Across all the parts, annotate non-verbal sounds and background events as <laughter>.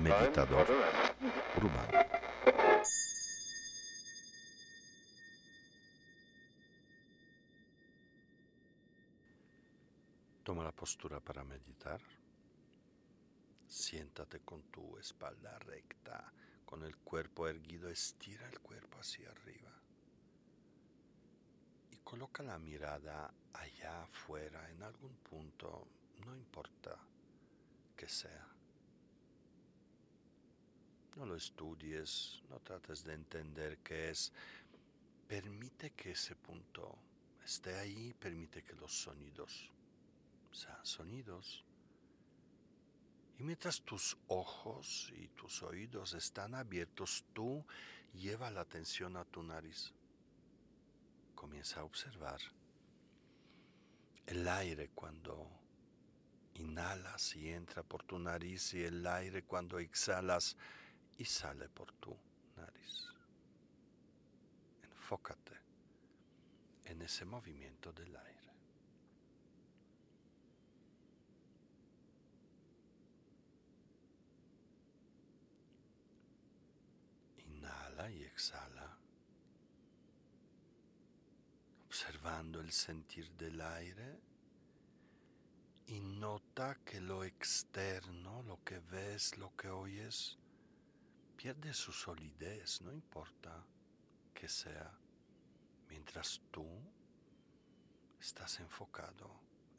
Meditador urbano. Toma la postura para meditar. Siéntate con tu espalda recta, con el cuerpo erguido, estira el cuerpo hacia arriba. Y coloca la mirada allá afuera, en algún punto, no importa que sea. No lo estudies, no trates de entender qué es. Permite que ese punto esté ahí, permite que los sonidos sean sonidos. Y mientras tus ojos y tus oídos están abiertos, tú lleva la atención a tu nariz. Comienza a observar el aire cuando inhalas y entra por tu nariz y el aire cuando exhalas y sale por tu nariz. Enfócate en ese movimiento del aire. y exhala, observando el sentir del aire y nota que lo externo, lo que ves, lo que oyes, pierde su solidez, no importa que sea, mientras tú estás enfocado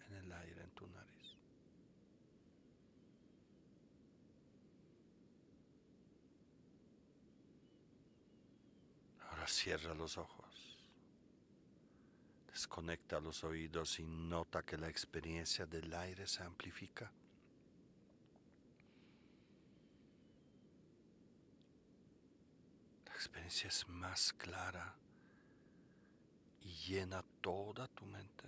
en el aire en tu nariz. cierra los ojos. Desconecta los oídos y nota que la experiencia del aire se amplifica. La experiencia es más clara y llena toda tu mente.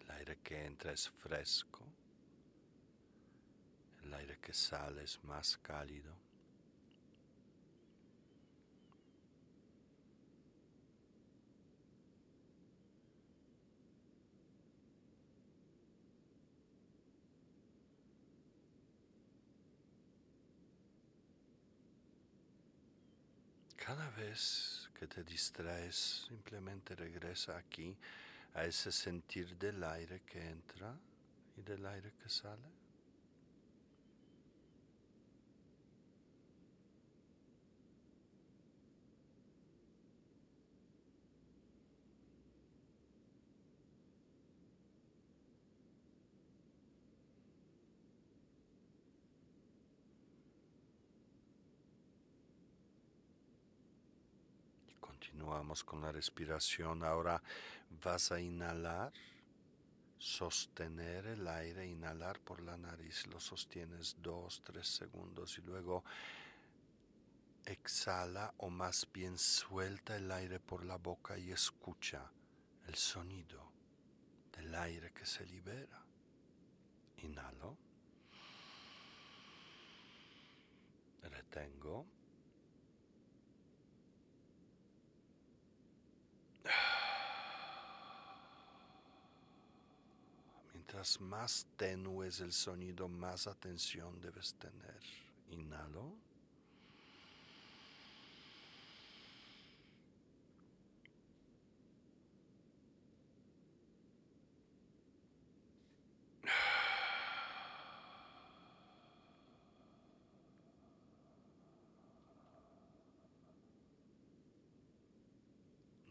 El aire que entra es fresco el aire que sale es más cálido. Cada vez que te distraes, simplemente regresa aquí a ese sentir del aire que entra y del aire que sale. Continuamos con la respiración. Ahora vas a inhalar, sostener el aire, inhalar por la nariz, lo sostienes dos, tres segundos y luego exhala o más bien suelta el aire por la boca y escucha el sonido del aire que se libera. Inhalo. Retengo. Mientras más tenue es el sonido, más atención debes tener. Inhalo.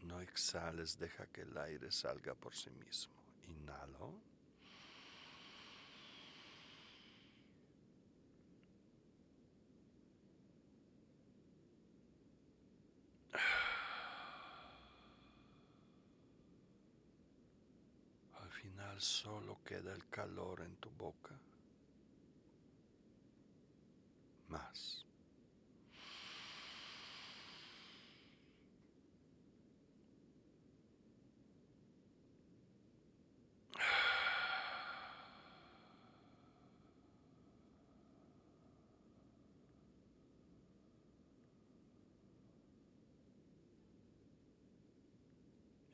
No exhales, deja que el aire salga por sí mismo. Inhalo. Solo queda el calor en tu boca. Más.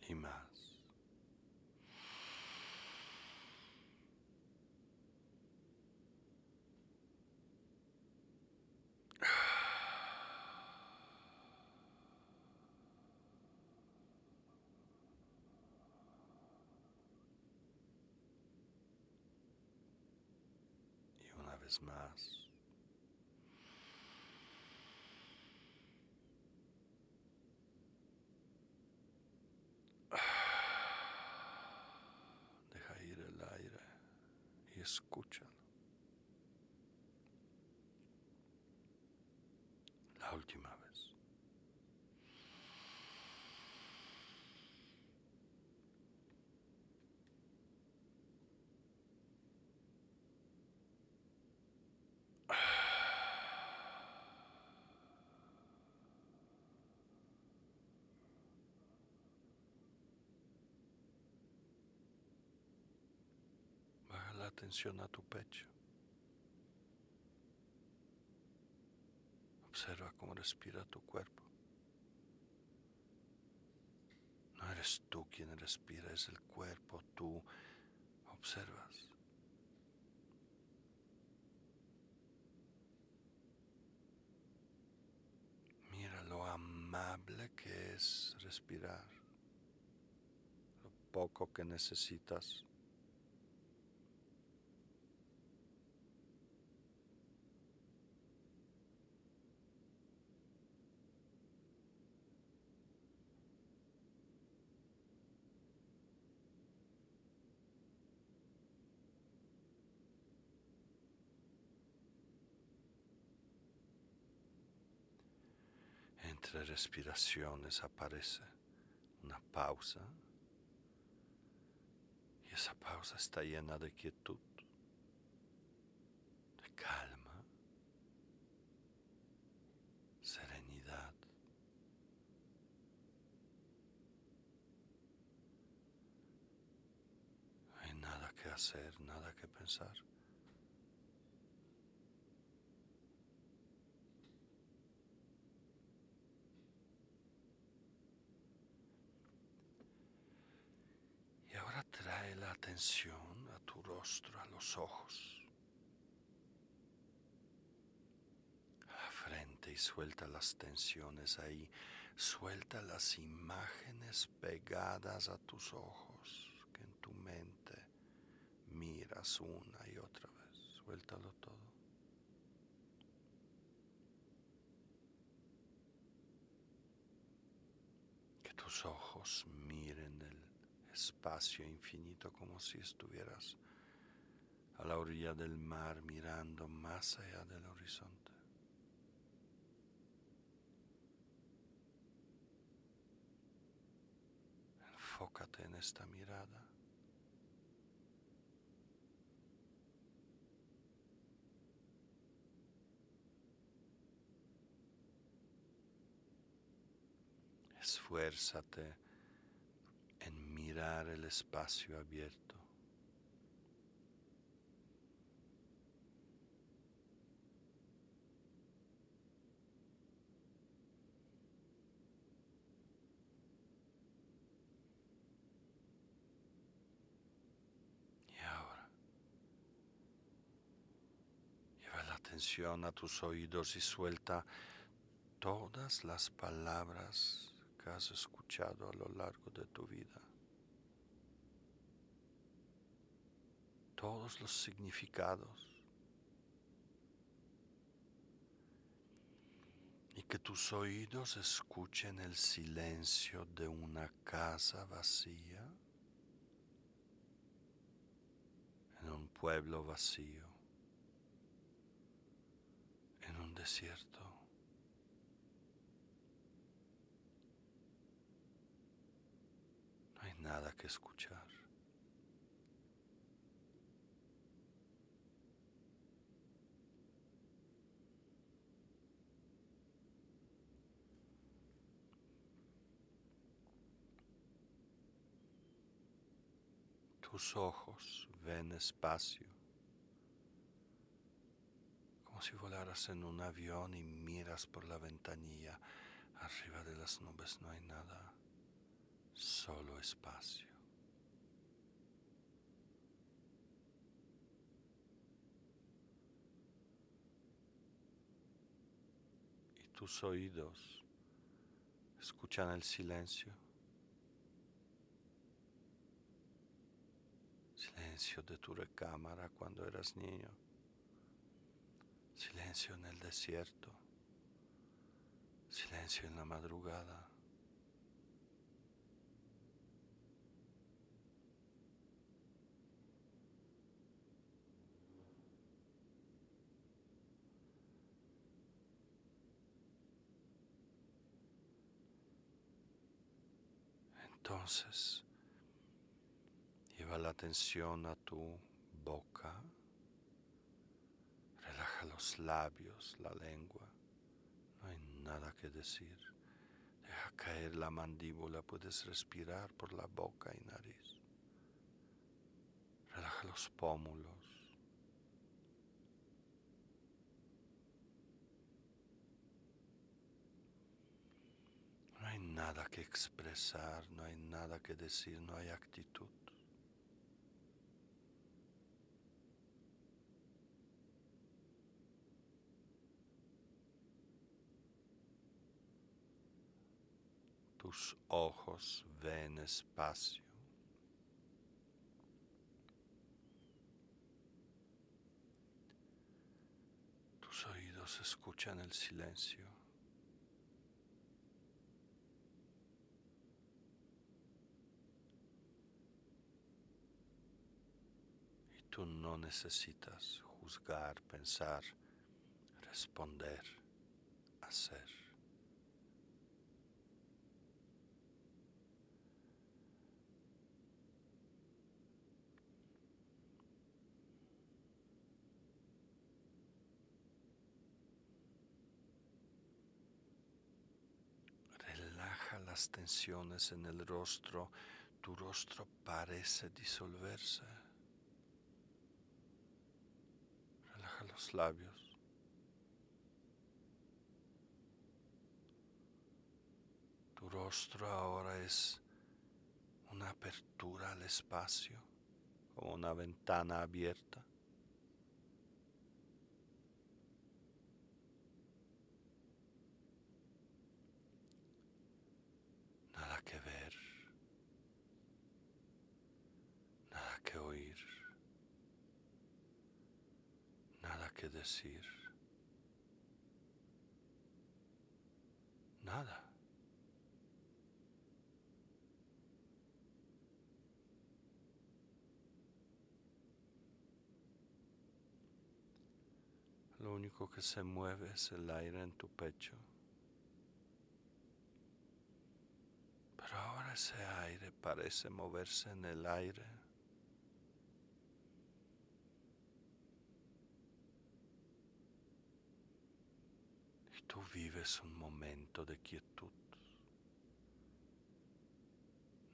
y más. Y una vez más. <sighs> Deja ir el aire y escúchalo. La última vez. Baja la atención a tu pecho. Observa cómo respira tu cuerpo. No eres tú quien respira, es el cuerpo. Tú observas. Mira lo amable que es respirar, lo poco que necesitas. Entre respiraciones aparece una pausa y esa pausa está llena de quietud, de calma, serenidad. No hay nada que hacer, nada que pensar. Y ahora trae la a tu rostro, a los ojos, a la frente y suelta las tensiones ahí. Suelta las imágenes pegadas a tus ojos que en tu mente miras una y otra vez. Suéltalo todo. Que tus ojos miren el espacio infinito como si estuvieras a la orilla del mar mirando más allá del horizonte. Enfócate en esta mirada. Esfuérzate el espacio abierto. Y ahora, lleva la atención a tus oídos y suelta todas las palabras que has escuchado a lo largo de tu vida. Los significados. Y que tus oídos escuchen el silencio de una casa vacía en un pueblo vacío, en un desierto. No hay nada que escuchar. Tus ojos ven espacio, como si volaras en un avión y miras por la ventanilla. Arriba de las nubes no hay nada, solo espacio. Y tus oídos escuchan el silencio. Silencio de tu recámara cuando eras niño. Silencio en el desierto. Silencio en la madrugada. Entonces, la atención a tu boca, relaja los labios, la lengua, no hay nada que decir. Deja caer la mandíbula, puedes respirar por la boca y nariz. Relaja los pómulos. hay nada que expresar, no hay nada que decir, no hay actitud. Tus ojos ven espacio. Tus oídos escuchan el silencio. Tú no necesitas juzgar, pensar, responder, hacer. Relaja las tensiones en el rostro, tu rostro parece disolverse. los labios. Tu rostro ahora es una apertura al espacio, como una ventana abierta. Nada que ver, nada que oír. Nada. Lo único que se mueve es el aire en tu pecho. Pero ahora ese aire parece moverse en el aire tú vives un momento de quietud.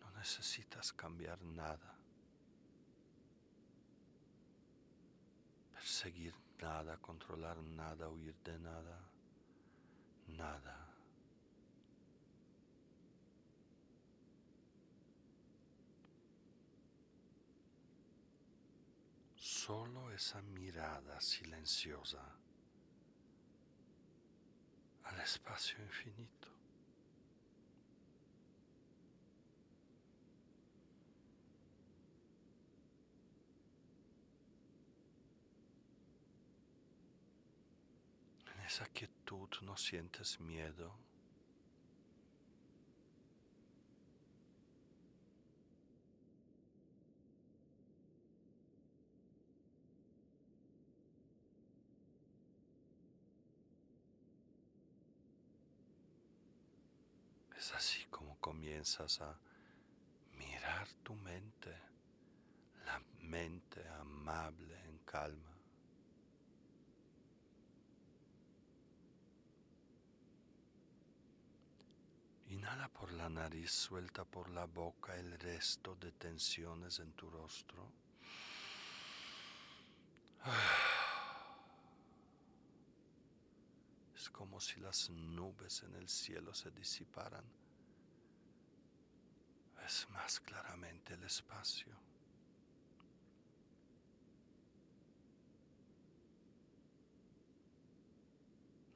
No necesitas cambiar nada, perseguir nada, controlar nada, huir de nada, nada. Solo esa mirada silenciosa al espacio infinito. En esa quietud no sientes miedo. Es así como comienzas a mirar tu mente, la mente amable en calma. Inhala por la nariz, suelta por la boca el resto de tensiones en tu rostro. Es como si las nubes en el cielo se disiparan. ves más claramente el espacio.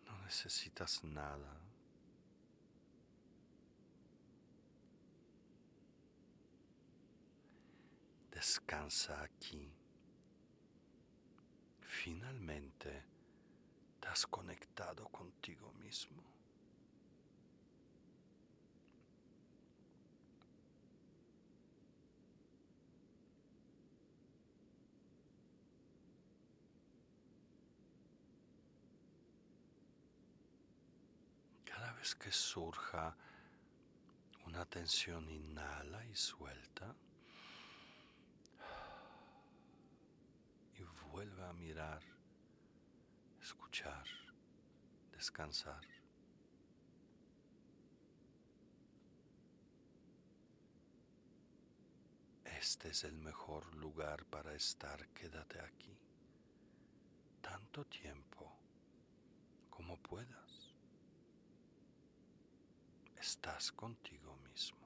No necesitas nada. Descansa aquí. Finalmente has conectado contigo mismo. Cada vez que surja una tensión, inhala y suelta. Y vuelve a mirar, escuchar, descansar. Este es el mejor lugar para estar. Quédate aquí tanto tiempo como puedas. Estás contigo mismo.